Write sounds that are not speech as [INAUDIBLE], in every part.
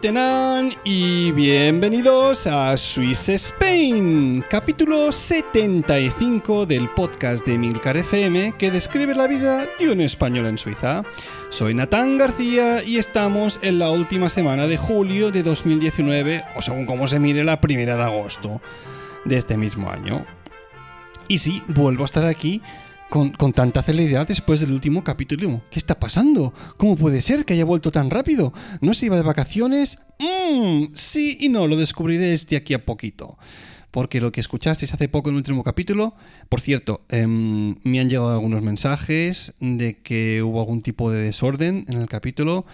Tenan y bienvenidos a Swiss Spain, capítulo 75 del podcast de Milcar FM que describe la vida de un español en Suiza. Soy Natán García y estamos en la última semana de julio de 2019, o según como se mire la primera de agosto de este mismo año. Y sí, vuelvo a estar aquí con, con, tanta celeridad después del último capítulo. ¿Qué está pasando? ¿Cómo puede ser que haya vuelto tan rápido? ¿No se iba de vacaciones? Mmm, sí y no, lo descubriréis de aquí a poquito. Porque lo que escuchasteis hace poco en el último capítulo, por cierto, eh, me han llegado algunos mensajes de que hubo algún tipo de desorden en el capítulo.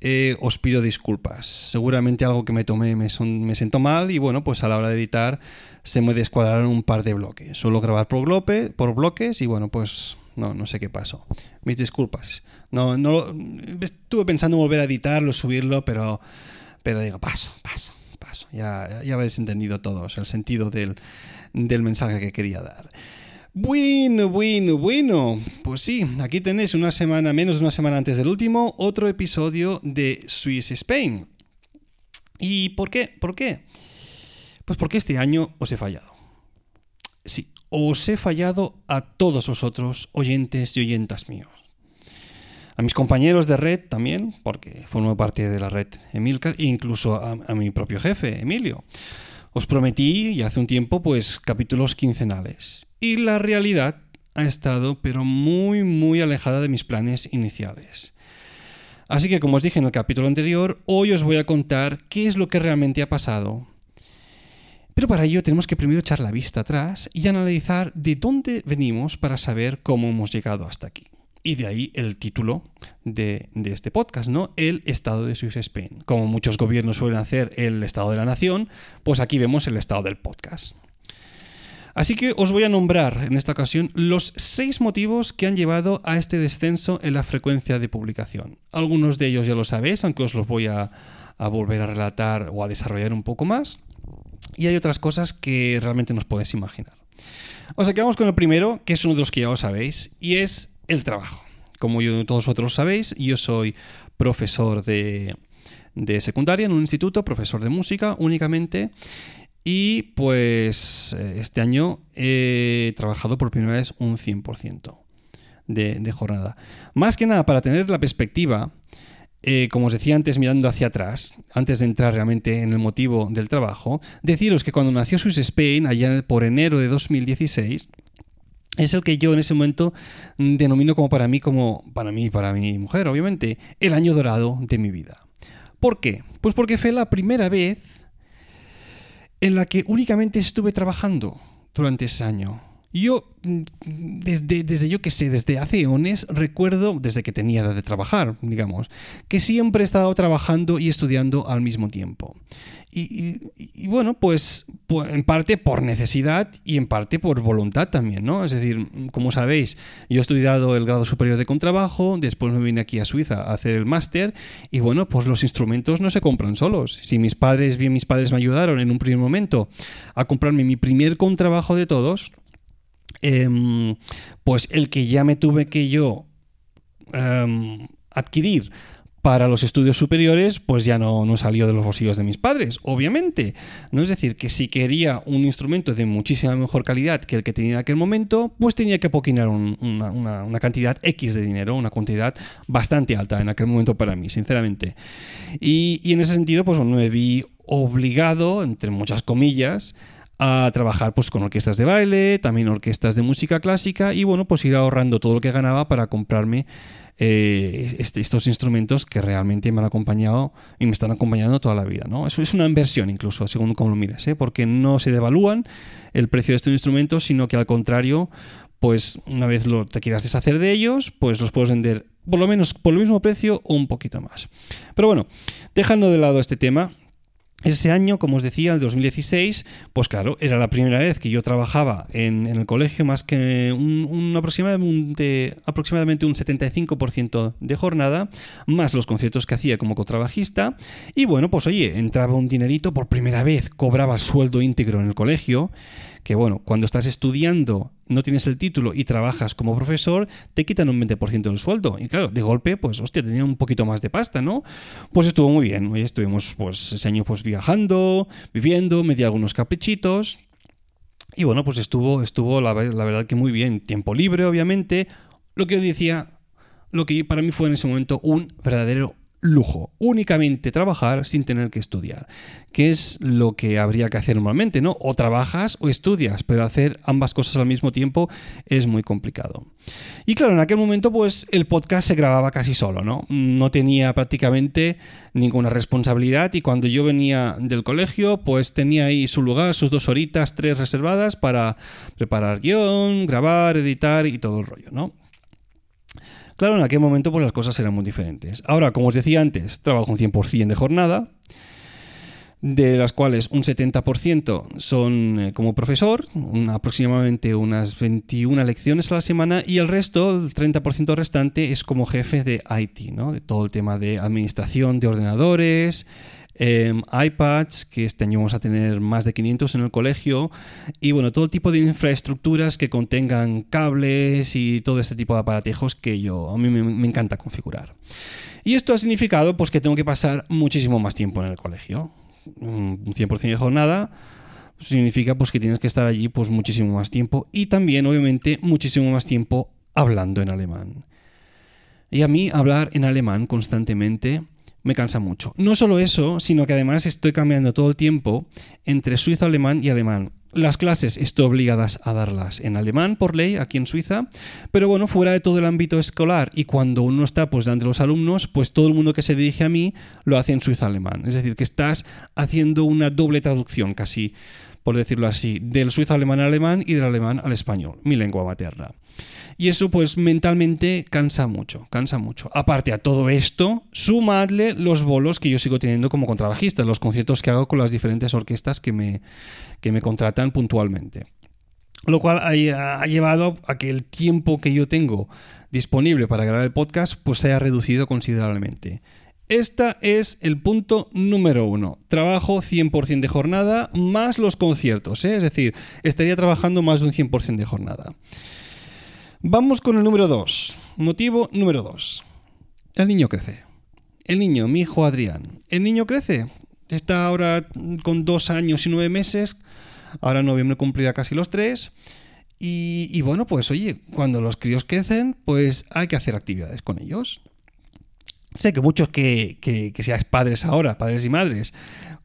Eh, os pido disculpas. Seguramente algo que me tomé me, son, me sentó mal y bueno, pues a la hora de editar se me descuadraron un par de bloques. Suelo grabar por, bloque, por bloques y bueno, pues no, no sé qué pasó. Mis disculpas. No, no estuve pensando en volver a editarlo, subirlo, pero, pero digo, paso, paso, paso. Ya, ya habéis entendido todos el sentido del, del mensaje que quería dar. Bueno, bueno, bueno. Pues sí, aquí tenéis una semana, menos de una semana antes del último, otro episodio de Swiss Spain. ¿Y por qué? ¿Por qué? Pues porque este año os he fallado. Sí, os he fallado a todos vosotros, oyentes y oyentas míos. A mis compañeros de red también, porque formo parte de la red Emilcar, e incluso a, a mi propio jefe, Emilio. Os prometí, y hace un tiempo, pues capítulos quincenales. Y la realidad ha estado, pero muy, muy alejada de mis planes iniciales. Así que, como os dije en el capítulo anterior, hoy os voy a contar qué es lo que realmente ha pasado. Pero para ello tenemos que primero echar la vista atrás y analizar de dónde venimos para saber cómo hemos llegado hasta aquí. Y de ahí el título de, este podcast, ¿no? El estado de Swiss Spain. Como muchos gobiernos suelen hacer el estado de la nación, pues aquí vemos el estado del podcast. Así que os voy a nombrar en esta ocasión los seis motivos que han llevado a este descenso en la frecuencia de publicación. Algunos de ellos ya lo sabéis, aunque os los voy a, volver a relatar o a desarrollar un poco más. Y hay otras cosas que realmente nos podéis imaginar. O sea, que vamos con el primero, que es uno de los que ya lo sabéis, y es el trabajo. Como yo, todos vosotros sabéis, yo soy profesor de, de secundaria en un instituto, profesor de música únicamente. Y pues este año he trabajado por primera vez un 100% de, de jornada. Más que nada para tener la perspectiva, eh, como os decía antes mirando hacia atrás, antes de entrar realmente en el motivo del trabajo, deciros que cuando nació Swiss Spain, allá por enero de 2016, es el que yo en ese momento denomino como para mí, como para mí, para mi mujer, obviamente, el año dorado de mi vida. ¿Por qué? Pues porque fue la primera vez en la que únicamente estuve trabajando durante ese año. Yo, desde, desde yo que sé, desde hace eones, recuerdo, desde que tenía edad de trabajar, digamos, que siempre he estado trabajando y estudiando al mismo tiempo. Y, bueno, pues, pues, en parte por necesidad y en parte por voluntad también, ¿no? Es decir, como sabéis, yo he estudiado el grado superior de contrabajo, después me vine aquí a Suiza a hacer el máster y bueno, pues los instrumentos no se compran solos. Si mis padres, bien mis padres me ayudaron en un primer momento a comprarme mi primer contrabajo de todos, eh, pues el que ya me tuve que yo eh, adquirir para los estudios superiores, pues ya no, no, salió de los bolsillos de mis padres, obviamente. ¿no? Es decir, que si quería un instrumento de muchísima mejor calidad que el que tenía en aquel momento, pues tenía que apoquinar un, una, cantidad X de dinero, una cantidad bastante alta en aquel momento para mí, sinceramente. Y, y en ese sentido, pues me vi obligado, entre muchas comillas, a trabajar pues con orquestas de baile, también orquestas de música clásica y bueno, pues ir ahorrando todo lo que ganaba para comprarme eh, este- estos instrumentos que realmente me han acompañado y me están acompañando toda la vida. ¿no? Eso es una inversión incluso, según como lo mires, ¿eh? porque no se devalúan el precio de estos instrumentos, sino que al contrario, pues una vez lo, te quieras deshacer de ellos, pues los puedes vender por lo menos por el mismo precio o un poquito más. Pero bueno, dejando de lado este tema, ese año, como os decía, el 2016, pues claro, era la primera vez que yo trabajaba en, el colegio más que un, un aproximadamente, aproximadamente un 75% de jornada, más los conciertos que hacía como contrabajista. Y bueno, pues oye, entraba un dinerito, por primera vez cobraba sueldo íntegro en el colegio que bueno, cuando estás estudiando, no tienes el título y trabajas como profesor, te quitan un 20% del sueldo. Y claro, de golpe, pues hostia, tenía un poquito más de pasta, ¿no? Pues estuvo muy bien. Oye, estuvimos pues ese año pues viajando, viviendo, me di algunos caprichitos. Y bueno, pues estuvo, estuvo la, la verdad que muy bien. Tiempo libre, obviamente. Lo que yo decía, lo que para mí fue en ese momento un verdadero lujo, únicamente trabajar sin tener que estudiar, que es lo que habría que hacer normalmente, ¿no? O trabajas o estudias, pero hacer ambas cosas al mismo tiempo es muy complicado. Y claro, en aquel momento pues el podcast se grababa casi solo, ¿no? No tenía prácticamente ninguna responsabilidad y cuando yo venía del colegio pues tenía ahí su lugar, sus dos horitas, tres reservadas para preparar guion, grabar, editar y todo el rollo, ¿no? Claro, en aquel momento pues las cosas eran muy diferentes. Ahora, como os decía antes, trabajo un 100% de jornada, de las cuales un 70% son eh, como profesor, aproximadamente unas 21 lecciones a la semana, y el resto, el 30% restante, es como jefe de IT, ¿no? de todo el tema de administración de ordenadores, em, iPads, que este año vamos a tener más de 500 en el colegio, y bueno, todo tipo de infraestructuras que contengan cables y todo este tipo de aparatejos que yo, a mí me, me encanta configurar. Y esto ha significado pues que tengo que pasar muchísimo más tiempo en el colegio. Un 100% de jornada significa pues que tienes que estar allí pues muchísimo más tiempo y también obviamente muchísimo más tiempo hablando en alemán. Y a mí hablar en alemán constantemente me cansa mucho. No solo eso, sino que además estoy cambiando todo el tiempo entre suizo alemán y alemán. Las clases estoy obligadas a darlas en alemán por ley aquí en Suiza, pero bueno, fuera de todo el ámbito escolar y cuando uno está pues delante de los alumnos, pues todo el mundo que se dirige a mí lo hace en suizo alemán. Es decir, que estás haciendo una doble traducción casi, por decirlo así, del suizo alemán al alemán y del alemán al español, mi lengua materna. Y eso pues mentalmente cansa mucho, cansa mucho. Aparte a todo esto, sumadle los bolos que yo sigo teniendo como contrabajista, los conciertos que hago con las diferentes orquestas que me, que me contratan puntualmente. Lo cual ha, llevado a que el tiempo que yo tengo disponible para grabar el podcast pues se haya reducido considerablemente. Esta es el punto número uno. Trabajo 100% de jornada más los conciertos, ¿eh? es decir, estaría trabajando más de un 100% de jornada. Vamos con el número 2. Motivo número 2. El niño crece. El niño, mi hijo Adrián. El niño crece. Está ahora con dos años y nueve meses. Ahora en noviembre cumplirá casi los tres. Y, y bueno, pues oye, cuando los críos crecen, pues hay que hacer actividades con ellos. Sé que muchos que, que, que seáis padres ahora, padres y madres,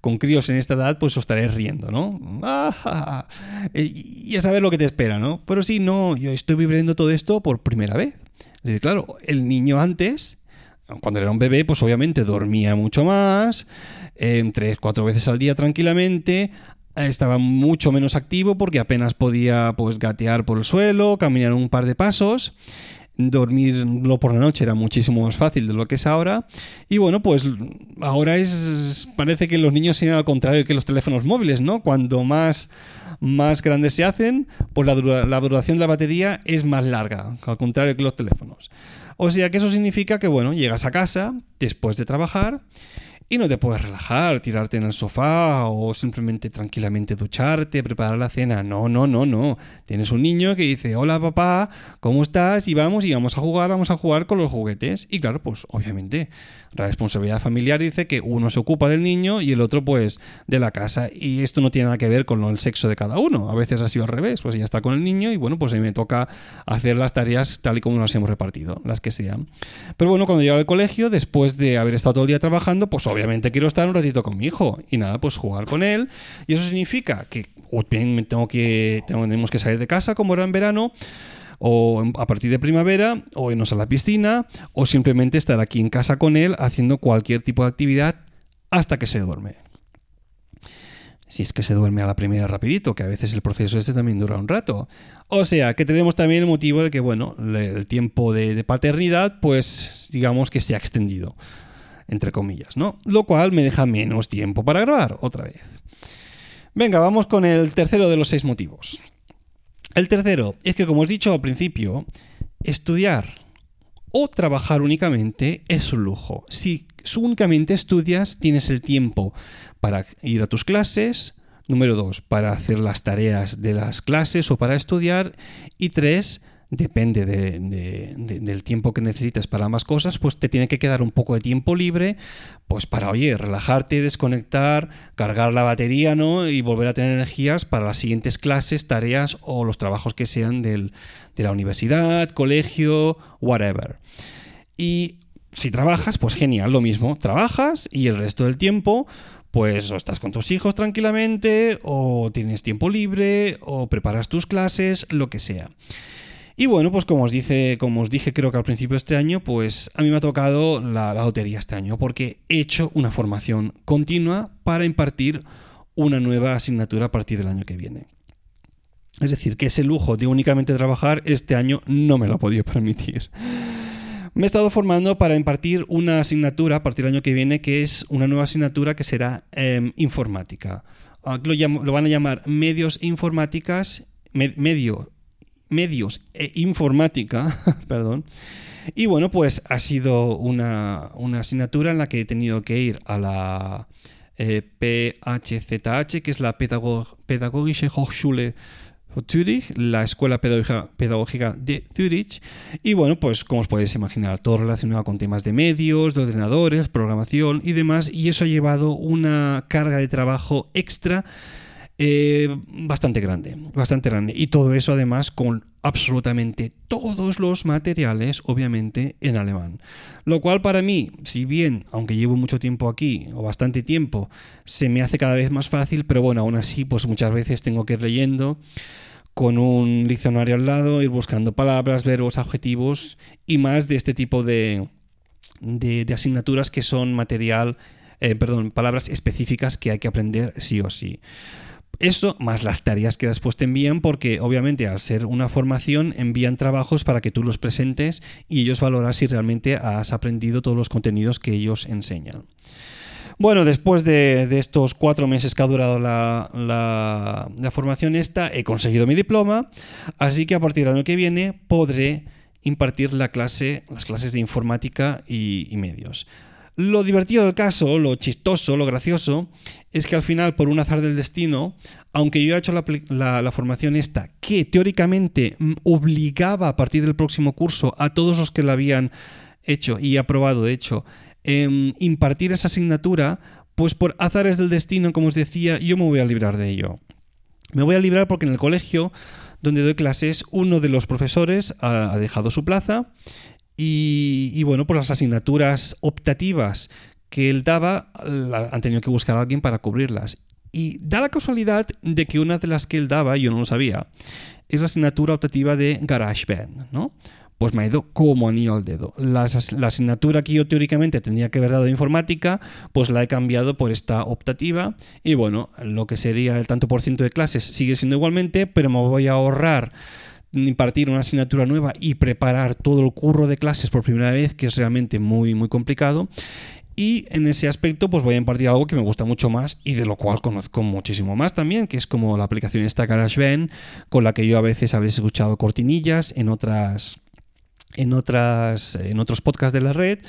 con críos en esta edad, pues os estaréis riendo, ¿no? Ah, [LAUGHS] y a saber lo que te espera, ¿no? Pero sí, no, yo estoy viviendo todo esto por primera vez. Claro, el niño antes, cuando era un bebé, pues obviamente dormía mucho más, eh, tres, cuatro veces al día tranquilamente, estaba mucho menos activo porque apenas podía pues gatear por el suelo, caminar un par de pasos dormirlo por la noche era muchísimo más fácil de lo que es ahora. Y bueno, pues ahora es. Parece que los niños sean al contrario que los teléfonos móviles, ¿no? Cuando más, más grandes se hacen, pues la, dura, la duración de la batería es más larga, al contrario que los teléfonos. O sea que eso significa que, bueno, llegas a casa después de trabajar y no te puedes relajar, tirarte en el sofá o simplemente tranquilamente ducharte, preparar la cena. No, no, no, no. Tienes un niño que dice, hola papá, ¿cómo estás? Y vamos y vamos a jugar, vamos a jugar con los juguetes. Y claro, pues obviamente la responsabilidad familiar dice que uno se ocupa del niño y el otro pues de la casa. Y esto no tiene nada que ver con el sexo de cada uno. A veces ha sido al revés, pues ella está con el niño y bueno, pues a mí me toca hacer las tareas tal y como las hemos repartido, las que sean. Pero bueno, cuando llego al colegio, después de haber estado todo el día trabajando, pues obviamente quiero estar un ratito con mi hijo y nada, pues jugar con él. Y eso significa que o bien tengo que, tenemos que salir de casa como era en verano, o a partir de primavera, o irnos a la piscina, o simplemente estar aquí en casa con él haciendo cualquier tipo de actividad hasta que se duerme. Si es que se duerme a la primera rapidito, que a veces el proceso ese también dura un rato. O sea, que tenemos también el motivo de que, bueno, el tiempo de, paternidad, pues digamos que se ha extendido, entre comillas, ¿no? Lo cual me deja menos tiempo para grabar, otra vez. Venga, vamos con el tercero de los seis motivos. El tercero es que, como os he dicho al principio, estudiar o trabajar únicamente es un lujo. Si únicamente estudias, tienes el tiempo para ir a tus clases, número dos, para hacer las tareas de las clases o para estudiar, y tres, depende del tiempo que necesites para ambas cosas, pues te tiene que quedar un poco de tiempo libre, pues para, oye, relajarte, desconectar, cargar la batería, ¿no? Y volver a tener energías para las siguientes clases, tareas o los trabajos que sean de la universidad, colegio, whatever. Y si trabajas, pues genial, lo mismo, trabajas y el resto del tiempo pues o estás con tus hijos tranquilamente, o tienes tiempo libre, o preparas tus clases, lo que sea. Y bueno, pues como os, dice, como os dije creo que al principio de este año, pues a mí me ha tocado la, lotería este año, porque he hecho una formación continua para impartir una nueva asignatura a partir del año que viene. Es decir, que ese lujo de únicamente trabajar este año no me lo ha podido [LAUGHS] permitir. Me he estado formando para impartir una asignatura a partir del año que viene, que es una nueva asignatura que será em, informática. Ah, lo, van a llamar medios informáticas, medio, medios e informática, [LAUGHS] perdón. Y bueno, pues ha sido una, asignatura en la que he tenido que ir a la eh, PHZH, que es la Pädagogische Hochschule Zurich, la Escuela Pedagógica de Zurich. Y bueno, pues como os podéis imaginar, todo relacionado con temas de medios, de ordenadores, programación y demás. Y eso ha llevado una carga de trabajo extra eh, bastante grande, bastante grande. Y todo eso además con absolutamente todos los materiales, obviamente, en alemán. Lo cual para mí, si bien, aunque llevo mucho tiempo aquí, o bastante tiempo, se me hace cada vez más fácil, pero bueno, aún así, pues muchas veces tengo que ir leyendo con un diccionario al lado, ir buscando palabras, verbos, adjetivos y más de este tipo de, de, asignaturas que son material, eh, perdón, palabras específicas que hay que aprender sí o sí. Eso más las tareas que después te envían porque obviamente al ser una formación envían trabajos para que tú los presentes y ellos valoran si realmente has aprendido todos los contenidos que ellos enseñan. Bueno, después de, estos cuatro meses que ha durado la, la, formación esta, he conseguido mi diploma, así que a partir del año que viene podré impartir la clase, las clases de informática y medios. Lo divertido del caso, lo chistoso, lo gracioso, es que al final, por un azar del destino, aunque yo he hecho la, formación esta, que teóricamente mm, obligaba a partir del próximo curso a todos los que la habían hecho y aprobado, de hecho, em, impartir esa asignatura, pues por azares del destino, como os decía, yo me voy a librar de ello. Me voy a librar porque en el colegio donde doy clases, uno de los profesores ha dejado su plaza y, bueno, pues las asignaturas optativas que él daba han tenido que buscar a alguien para cubrirlas. Y da la casualidad de que una de las que él daba, yo no lo sabía, es la asignatura optativa de GarageBand, ¿no? Pues me ha ido como anillo al dedo. La, la, asignatura que yo teóricamente tendría que haber dado de informática, pues la he cambiado por esta optativa. Y bueno, lo que sería el tanto por ciento de clases sigue siendo igualmente, pero me voy a ahorrar impartir una asignatura nueva y preparar todo el curro de clases por primera vez, que es realmente muy, muy complicado. Y en ese aspecto, pues voy a impartir algo que me gusta mucho más y de lo cual conozco muchísimo más también, que es como la aplicación esta GarageBand, con la que yo a veces habréis escuchado cortinillas en otras. En, otras, en otros podcasts de la red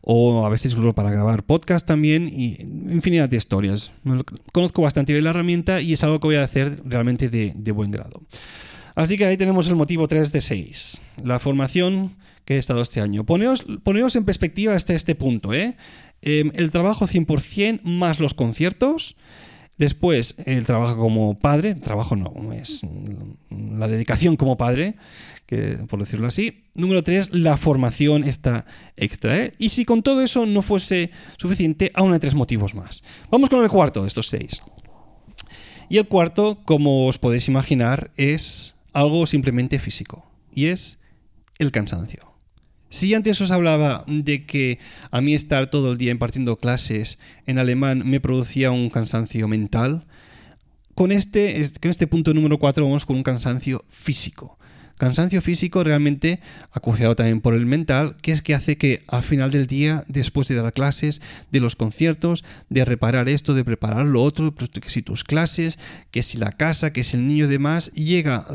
o a veces para grabar podcast también y infinidad de historias. Conozco bastante bien la herramienta y es algo que voy a hacer realmente de, de buen grado. Así que ahí tenemos el motivo 3 de 6, la formación que he estado este año. Poneos, en perspectiva hasta este punto. ¿eh? Em, el trabajo 100% más los conciertos. Después, el trabajo como padre, trabajo no, es la dedicación como padre, que, por decirlo así. Número 3, la formación está extra. ¿eh? Y si con todo eso no fuese suficiente, aún hay tres motivos más. Vamos con el cuarto de estos seis. Y el cuarto, como os podéis imaginar, es algo simplemente físico, y es el cansancio. Si antes os hablaba de que a mí estar todo el día impartiendo clases en alemán me producía un cansancio mental, con este, con este punto número 4 vamos con un cansancio físico. Cansancio físico realmente acuciado también por el mental, que es que hace que al final del día, después de dar clases, de los conciertos, de reparar esto, de preparar lo otro, que si tus clases, que si la casa, que si el niño y demás, llega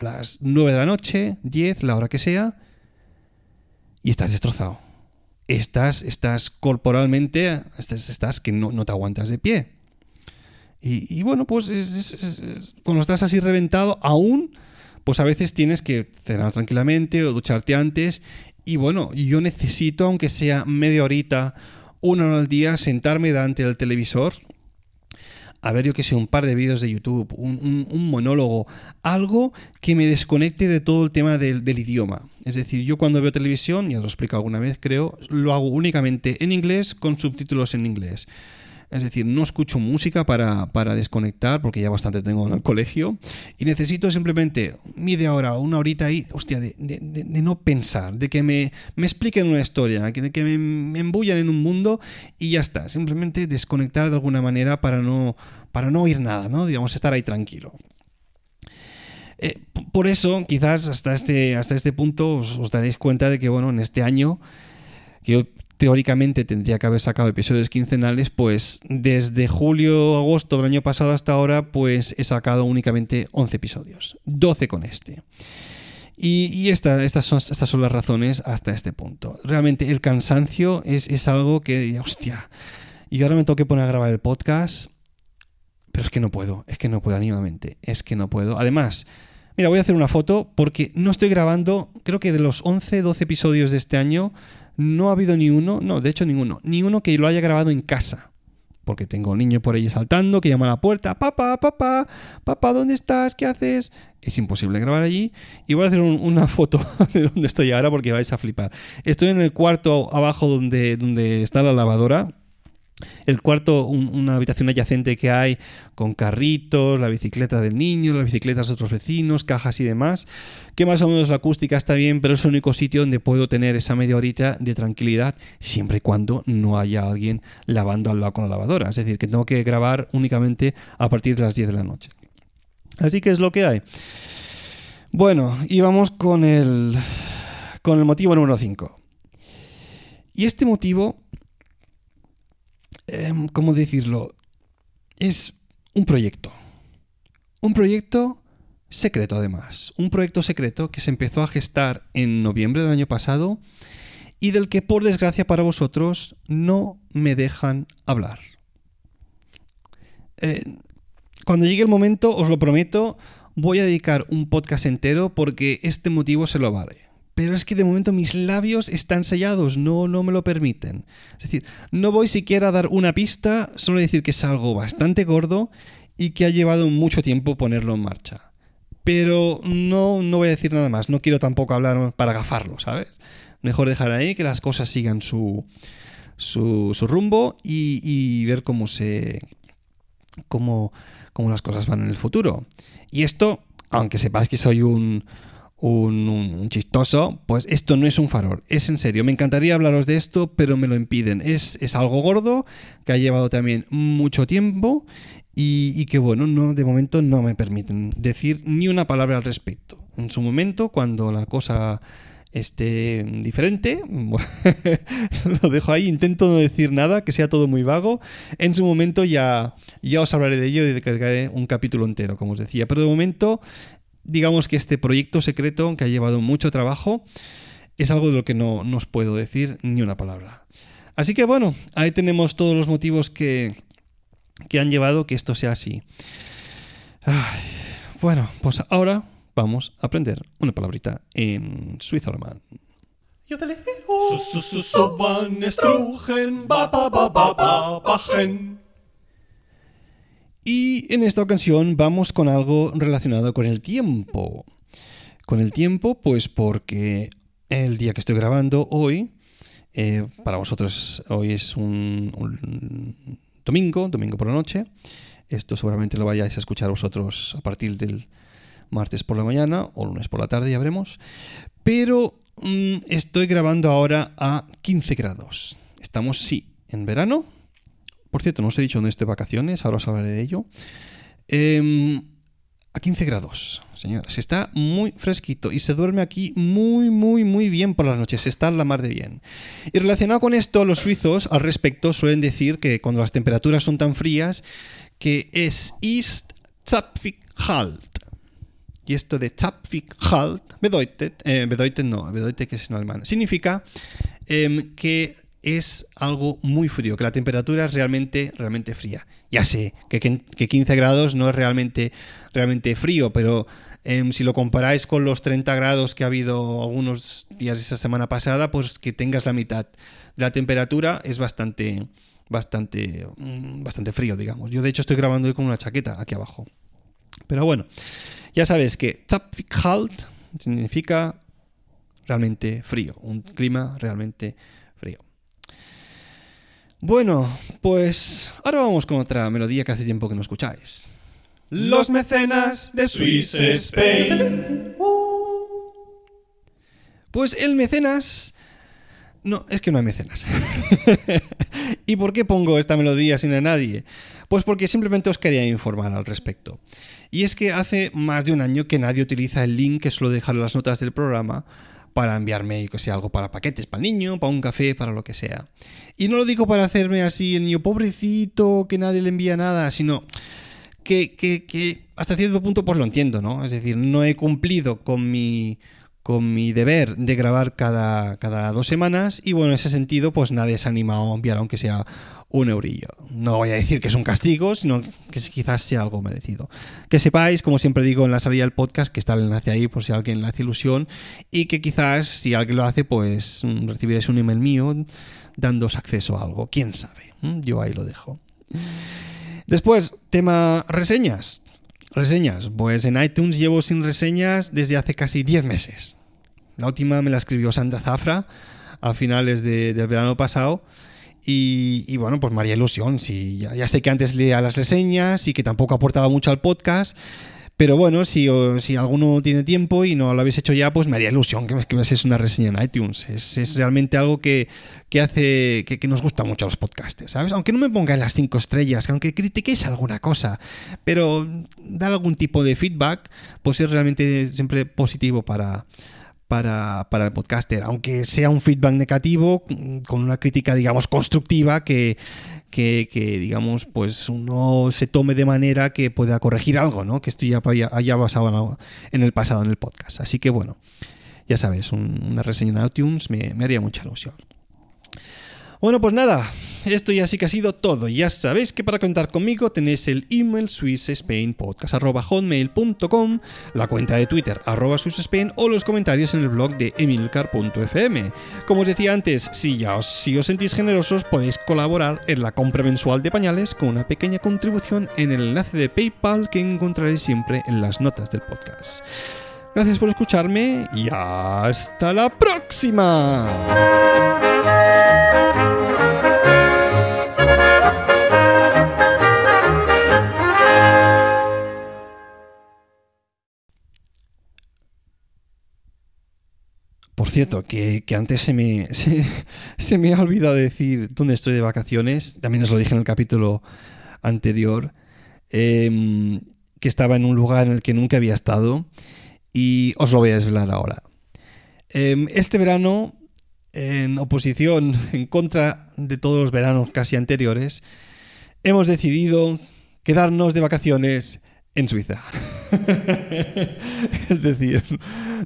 Las 9 de la noche, 10, la hora que sea, y estás destrozado. Estás, estás corporalmente, estás, estás que no, no te aguantas de pie. Y, bueno, pues es- es- es- es- cuando estás así reventado, aún, pues a veces tienes que cenar tranquilamente o ducharte antes. Y bueno, yo necesito, aunque sea media horita, una hora al día, sentarme delante del televisor a ver, yo que sé, un par de vídeos de YouTube, un, monólogo, algo que me desconecte de todo el tema del, del idioma. Es decir, yo cuando veo televisión, ya lo he explicado alguna vez, creo, lo hago únicamente en inglés con subtítulos en inglés. Es decir, no escucho música para, para desconectar, porque ya bastante tengo en el colegio, y necesito simplemente media hora o una horita ahí, hostia, de, de- no pensar, de que me, me expliquen una historia, de que me, me embullan en un mundo y ya está. Simplemente desconectar de alguna manera para no, para no oír nada, ¿no? Digamos, estar ahí tranquilo. Eh, por eso, quizás hasta este, hasta este punto os, daréis cuenta de que, bueno, en este año, que teóricamente tendría que haber sacado episodios quincenales, pues desde julio, agosto del año pasado hasta ahora, pues he sacado únicamente 11 episodios, 12 con este. Y, y esta- estas, son, las razones hasta este punto. Realmente el cansancio es, es algo que, hostia, y ahora me tengo que poner a grabar el podcast, pero es que no puedo, es que no puedo anímamente, es que no puedo. Además, mira, voy a hacer una foto porque no estoy grabando, creo que de los 11, 12 episodios de este año, no ha habido ni uno, no, de hecho ninguno, ni uno que lo haya grabado en casa. Porque tengo un niño por ahí saltando que llama a la puerta, papá, papá, papá, ¿dónde estás? ¿Qué haces? Es imposible grabar allí. Y voy a hacer un- una [LAUGHS] foto de donde estoy ahora porque vais a flipar. Estoy en el cuarto abajo donde, donde está la lavadora. El cuarto, un- una habitación adyacente que hay con carritos, la bicicleta del niño, las bicicletas de otros vecinos, cajas y demás. Que más o menos la acústica está bien, pero es el único sitio donde puedo tener esa media horita de tranquilidad, siempre y cuando no haya alguien lavando al lado con la lavadora. Es decir, que tengo que grabar únicamente a partir de las 10 de la noche. Así que es lo que hay. Bueno, y vamos con el, con el motivo número 5. Y este motivo em, ¿cómo decirlo? Es un proyecto. Un proyecto secreto además. Un proyecto secreto que se empezó a gestar en noviembre del año pasado y del que por desgracia para vosotros no me dejan hablar. Eh, cuando llegue el momento, os lo prometo, voy a dedicar un podcast entero porque este motivo se lo vale. Pero es que de momento mis labios están sellados, no, no me lo permiten. Es decir, no voy siquiera a dar una pista, solo decir que es algo bastante gordo y que ha llevado mucho tiempo ponerlo en marcha. Pero no, no voy a decir nada más, no quiero tampoco hablar para gafarlo, ¿sabes? Mejor dejar ahí que las cosas sigan su, su, su rumbo y, ver cómo se, cómo, cómo las cosas van en el futuro. Y esto, aunque sepáis que soy un, un, chistoso, pues esto no es un farol, es en serio. Me encantaría hablaros de esto, pero me lo impiden. Es, es algo gordo, que ha llevado también mucho tiempo y, y que bueno, no, de momento no me permiten decir ni una palabra al respecto. En su momento, cuando la cosa esté diferente, [LAUGHS] lo dejo ahí, intento no decir nada, que sea todo muy vago. En su momento ya, ya os hablaré de ello y dedicaré un capítulo entero, como os decía. Pero de momento, digamos que este proyecto secreto, que ha llevado mucho trabajo, es algo de lo que no, no os puedo decir ni una palabra. Así que bueno, ahí tenemos todos los motivos que, que han llevado que esto sea así. Bueno, pues ahora vamos a aprender una palabrita en suizo alemán. Y en esta ocasión vamos con algo relacionado con el tiempo. Con el tiempo, pues porque el día que estoy grabando hoy, eh, para vosotros hoy es un, domingo, domingo por la noche. Esto seguramente lo vayáis a escuchar vosotros a partir del martes por la mañana o lunes por la tarde, ya veremos. Pero mm, estoy grabando ahora a 15 grados. Estamos, sí, en verano. Por cierto, no os he dicho dónde de vacaciones, ahora os hablaré de ello. Em, a 15 grados, señoras. Está muy fresquito y se duerme aquí muy, muy, muy bien por las noches. Está en la mar de bien. Y relacionado con esto, los suizos al respecto suelen decir que cuando las temperaturas son tan frías, que es ist zapfig halt. Y esto de zapfig halt bedeutet, eh, bedeutet no, bedeutet que es en alemán. Significa em, que es algo muy frío, que la temperatura es realmente, realmente fría. Ya sé que, que 15 grados no es realmente, realmente frío, pero em, si lo comparáis con los 30 grados que ha habido algunos días esta semana pasada, pues que tengas la mitad de la temperatura es bastante, bastante, mm, bastante frío, digamos. Yo de hecho estoy grabando hoy con una chaqueta aquí abajo. Pero bueno, ya sabes que zapfig halt significa realmente frío, un clima realmente frío. Bueno, pues ahora vamos con otra melodía que hace tiempo que no escucháis. Los mecenas de Swiss Spain. Pues el mecenas... No, es que no hay mecenas. [LAUGHS] ¿Y por qué pongo esta melodía sin a nadie? Pues porque simplemente os quería informar al respecto. Y es que hace más de un año que nadie utiliza el link que suelo dejar en las notas del programa para enviarme, que sea algo para paquetes, para el niño, para un café, para lo que sea. Y no lo digo para hacerme así el niño pobrecito, que nadie le envía nada, sino que, que, que hasta cierto punto pues lo entiendo, ¿no? Es decir, no he cumplido con mi con mi deber de grabar cada, cada dos semanas y bueno, en ese sentido pues nadie se ha animado a enviar aunque sea un eurillo. No voy a decir que es un castigo, sino que quizás sea algo merecido. Que sepáis, como siempre digo en la salida del podcast, que está el enlace ahí por si alguien le hace ilusión y que quizás si alguien lo hace pues recibiréis un email mío dándos acceso a algo. ¿Quién sabe? Yo ahí lo dejo. Después, tema reseñas. Reseñas. Pues en iTunes llevo sin reseñas desde hace casi 10 meses. La última me la escribió Santa Zafra a finales de, del verano pasado. Y, y, bueno, pues me haría ilusión. Si, ya, ya, sé que antes leía las reseñas y que tampoco aportaba mucho al podcast. Pero bueno, si, o, si alguno tiene tiempo y no lo habéis hecho ya, pues me haría ilusión que me, haces una reseña en iTunes. Es, es realmente algo que, que hace que, que, nos gusta mucho a los podcasters, ¿sabes? Aunque no me pongáis las cinco estrellas, aunque critiquéis alguna cosa, pero dar algún tipo de feedback, pues es realmente siempre positivo para, para, para, el podcaster, aunque sea un feedback negativo, con una crítica, digamos, constructiva que, que, que, digamos, pues uno se tome de manera que pueda corregir algo, ¿no? Que esto ya haya basado en el pasado en el podcast. Así que bueno, ya sabes, un, una reseña en iTunes me, me haría mucha ilusión. Bueno, pues nada, esto ya sí que ha sido todo. Ya sabéis que para contar conmigo tenéis el email swissspainpodcast.hotmail.com, la cuenta de Twitter arroba o los comentarios en el blog de emilcar.fm. Como os decía antes, si ya os, si os sentís generosos podéis colaborar en la compra mensual de pañales con una pequeña contribución en el enlace de PayPal que encontraréis siempre en las notas del podcast. Gracias por escucharme y hasta la próxima. Por cierto, que, antes se me, [LAUGHS] se, me ha olvidado decir dónde estoy de vacaciones. También os lo dije en el capítulo anterior. Eh, que estaba en un lugar en el que nunca había estado. Y os lo voy a desvelar ahora. Eh, este verano, en oposición, [LAUGHS] en contra de todos los veranos casi anteriores, hemos decidido quedarnos de vacaciones en Suiza. [LAUGHS] [LAUGHS] es decir,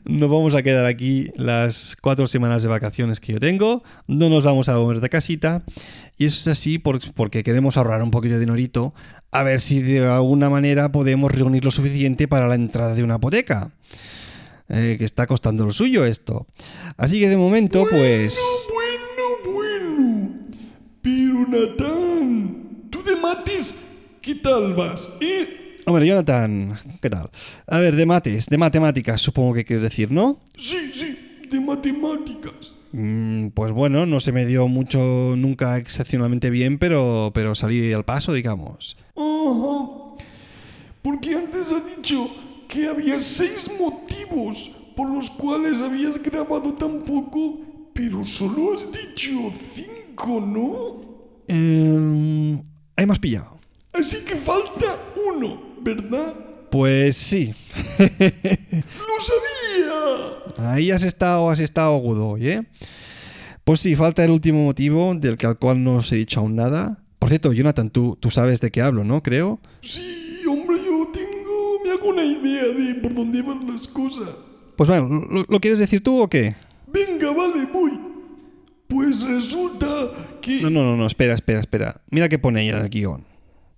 nos vamos a quedar aquí las cuatro semanas de vacaciones que yo tengo, no nos vamos a mover de casita, y eso es así porque queremos ahorrar un poquito de dinerito, a ver si de alguna manera podemos reunir lo suficiente para la entrada de una hipoteca. Eh, que está costando lo suyo esto. Así que de momento, pues... Bueno, bueno. Pero Natán, tú de mates, ¿qué tal vas? ¿Eh? Hombre, Jonathan, ¿qué tal? A ver, de mates, de matemáticas, supongo que quieres decir, ¿no? Sí, sí, de matemáticas. Mm, pues bueno, no se me dio mucho nunca excepcionalmente bien, pero, pero salí al paso, digamos. Ajá. Porque antes ha dicho que había seis motivos por los cuales habías grabado tan poco, pero solo has dicho cinco, ¿no? Eh, hay más pillado. Así que falta uno. ¿Verdad? Pues sí. [LAUGHS] ¡Lo sabía! Ahí has estado, has estado agudo hoy, ¿eh? Pues sí, falta el último motivo del que al cual no os he dicho aún nada. Por cierto, Jonathan, tú, tú sabes de qué hablo, ¿no? Creo. Sí, hombre, yo tengo. Me hago una idea de por dónde van las cosas. Pues bueno, ¿lo, quieres decir tú o qué? Venga, vale, voy. Pues resulta que. No, no, no, no, espera, espera, espera. Mira qué pone ahí en el guion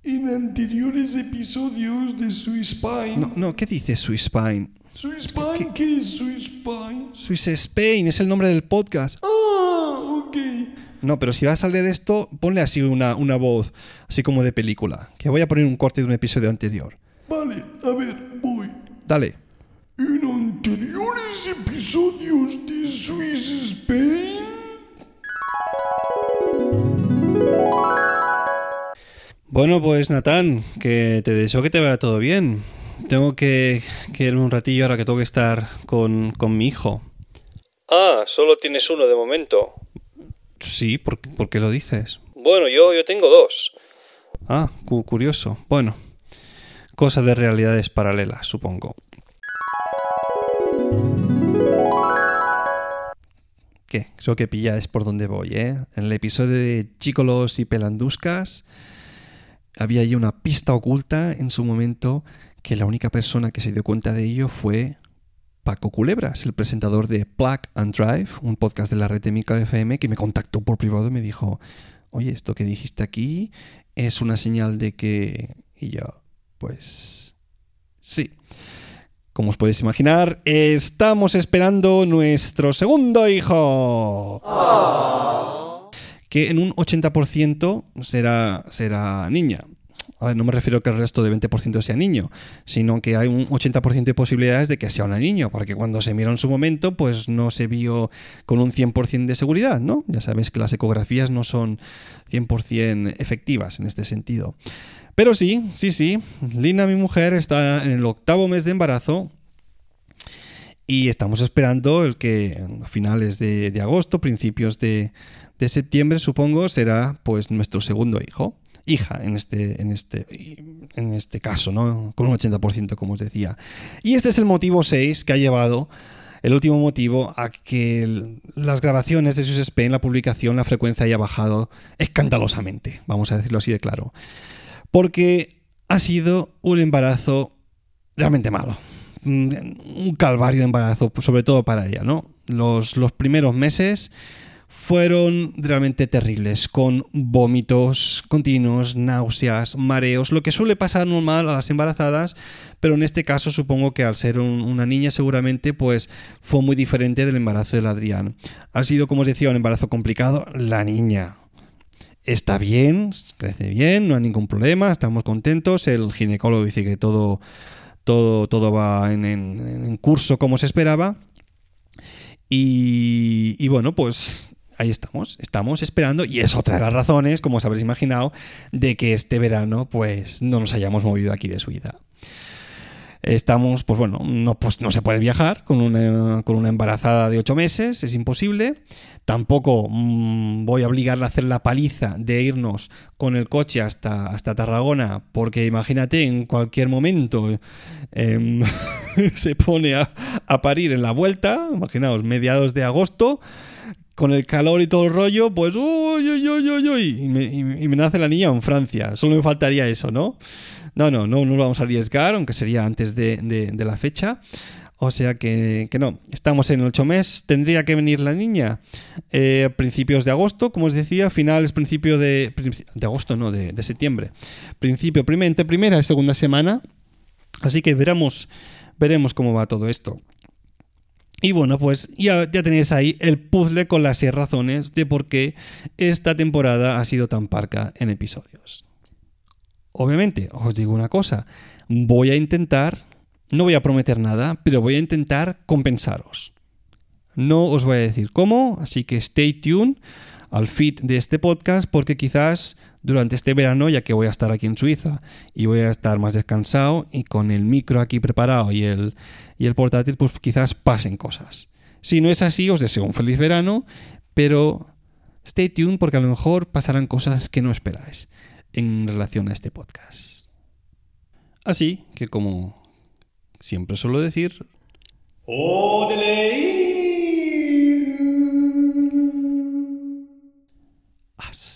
en anteriores episodios de Swiss Spine. No, no, ¿qué dice Swiss Spine? ¿Swiss Spine? ¿Qué, es Swiss Spine? Swiss Spain, es el nombre del podcast. Ah, ok. No, pero si vas a leer esto, ponle así una, una voz, así como de película. Que voy a poner un corte de un episodio anterior. Vale, a ver, voy. Dale. En anteriores episodios de Swiss Spain. Bueno, pues Natán, que te deseo que te vaya todo bien. Tengo que, irme un ratillo ahora que tengo que estar con, mi hijo. Ah, solo tienes uno de momento. Sí, ¿por, qué lo dices? Bueno, yo, yo tengo dos. Ah, curioso. Bueno, cosa de realidades paralelas, supongo. ¿Qué? Creo que pilláis por dónde voy, ¿eh? En el episodio de Chicolos y Pelanduscas había ahí una pista oculta en su momento que la única persona que se dio cuenta de ello fue Paco Culebras, el presentador de Plug and Drive, un podcast de la red de Micro FM, que me contactó por privado y me dijo, oye, esto que dijiste aquí es una señal de que... Y yo, pues... Sí. Como os podéis imaginar, estamos esperando nuestro segundo hijo que en un 80% será, será niña. No me refiero a que el resto de 20% sea niño, sino que hay un 80% de posibilidades de que sea una niña, porque cuando se miró en su momento, pues no se vio con un 100% de seguridad, ¿no? Ya sabes que las ecografías no son 100% efectivas en este sentido. Pero sí, sí, sí, Lina, mi mujer, está en el octavo mes de embarazo y estamos esperando el que a finales de agosto, principios de, de septiembre, supongo, será pues nuestro segundo hijo. Hija, en este, en este, en este caso, ¿no? Con un 80%, como os decía. Y este es el motivo 6 que ha llevado el último motivo a que las grabaciones de sus en la publicación, la frecuencia haya bajado escandalosamente, vamos a decirlo así de claro. Porque ha sido un embarazo realmente malo. Un calvario de embarazo, sobre todo para ella, ¿no? Los, los primeros meses fueron realmente terribles, con vómitos continuos, náuseas, mareos, lo que suele pasar normal a las embarazadas, pero en este caso supongo que al ser una niña seguramente pues fue muy diferente del embarazo del Adrián. Ha sido, como os decía, un embarazo complicado. La niña está bien, crece bien, no hay ningún problema, estamos contentos. El ginecólogo dice que todo, todo, todo va en, curso como se esperaba. Y, y, bueno, pues ahí estamos, estamos esperando y es otra de las razones, como os habréis imaginado, de que este verano pues no nos hayamos movido aquí de Suiza. Estamos, pues bueno, no, pues no se puede viajar con una, con una embarazada de ocho meses, es imposible. Tampoco mm, voy a obligarla a hacer la paliza de irnos con el coche hasta, hasta Tarragona, porque imagínate, en cualquier momento em, [LAUGHS] se pone a, a parir en la vuelta, imaginaos, mediados de agosto con el calor y todo el rollo, pues uy, uy, uy, uy, uy, y me, y me nace la niña en Francia. Solo me faltaría eso, ¿no? No, no, no, no lo vamos a arriesgar, aunque sería antes de, la fecha. O sea que, que no, estamos en el 8 mes, tendría que venir la niña eh, principios de agosto, como os decía, finales, principio de... agosto, no, de, de septiembre. Principio, primer, entre primera y segunda semana. Así que veremos, veremos cómo va todo esto. Y bueno, pues ya, ya tenéis ahí el puzzle con las seis razones de por qué esta temporada ha sido tan parca en episodios. Obviamente, os digo una cosa, voy a intentar, no voy a prometer nada, pero voy a intentar compensaros. No os voy a decir cómo, así que stay tuned al feed de este podcast porque quizás durante este verano, ya que voy a estar aquí en Suiza y voy a estar más descansado y con el micro aquí preparado y el, y el portátil, pues quizás pasen cosas. Si no es así, os deseo un feliz verano, pero stay tuned porque a lo mejor pasarán cosas que no esperáis en relación a este podcast. Así que como siempre suelo decir, hasta la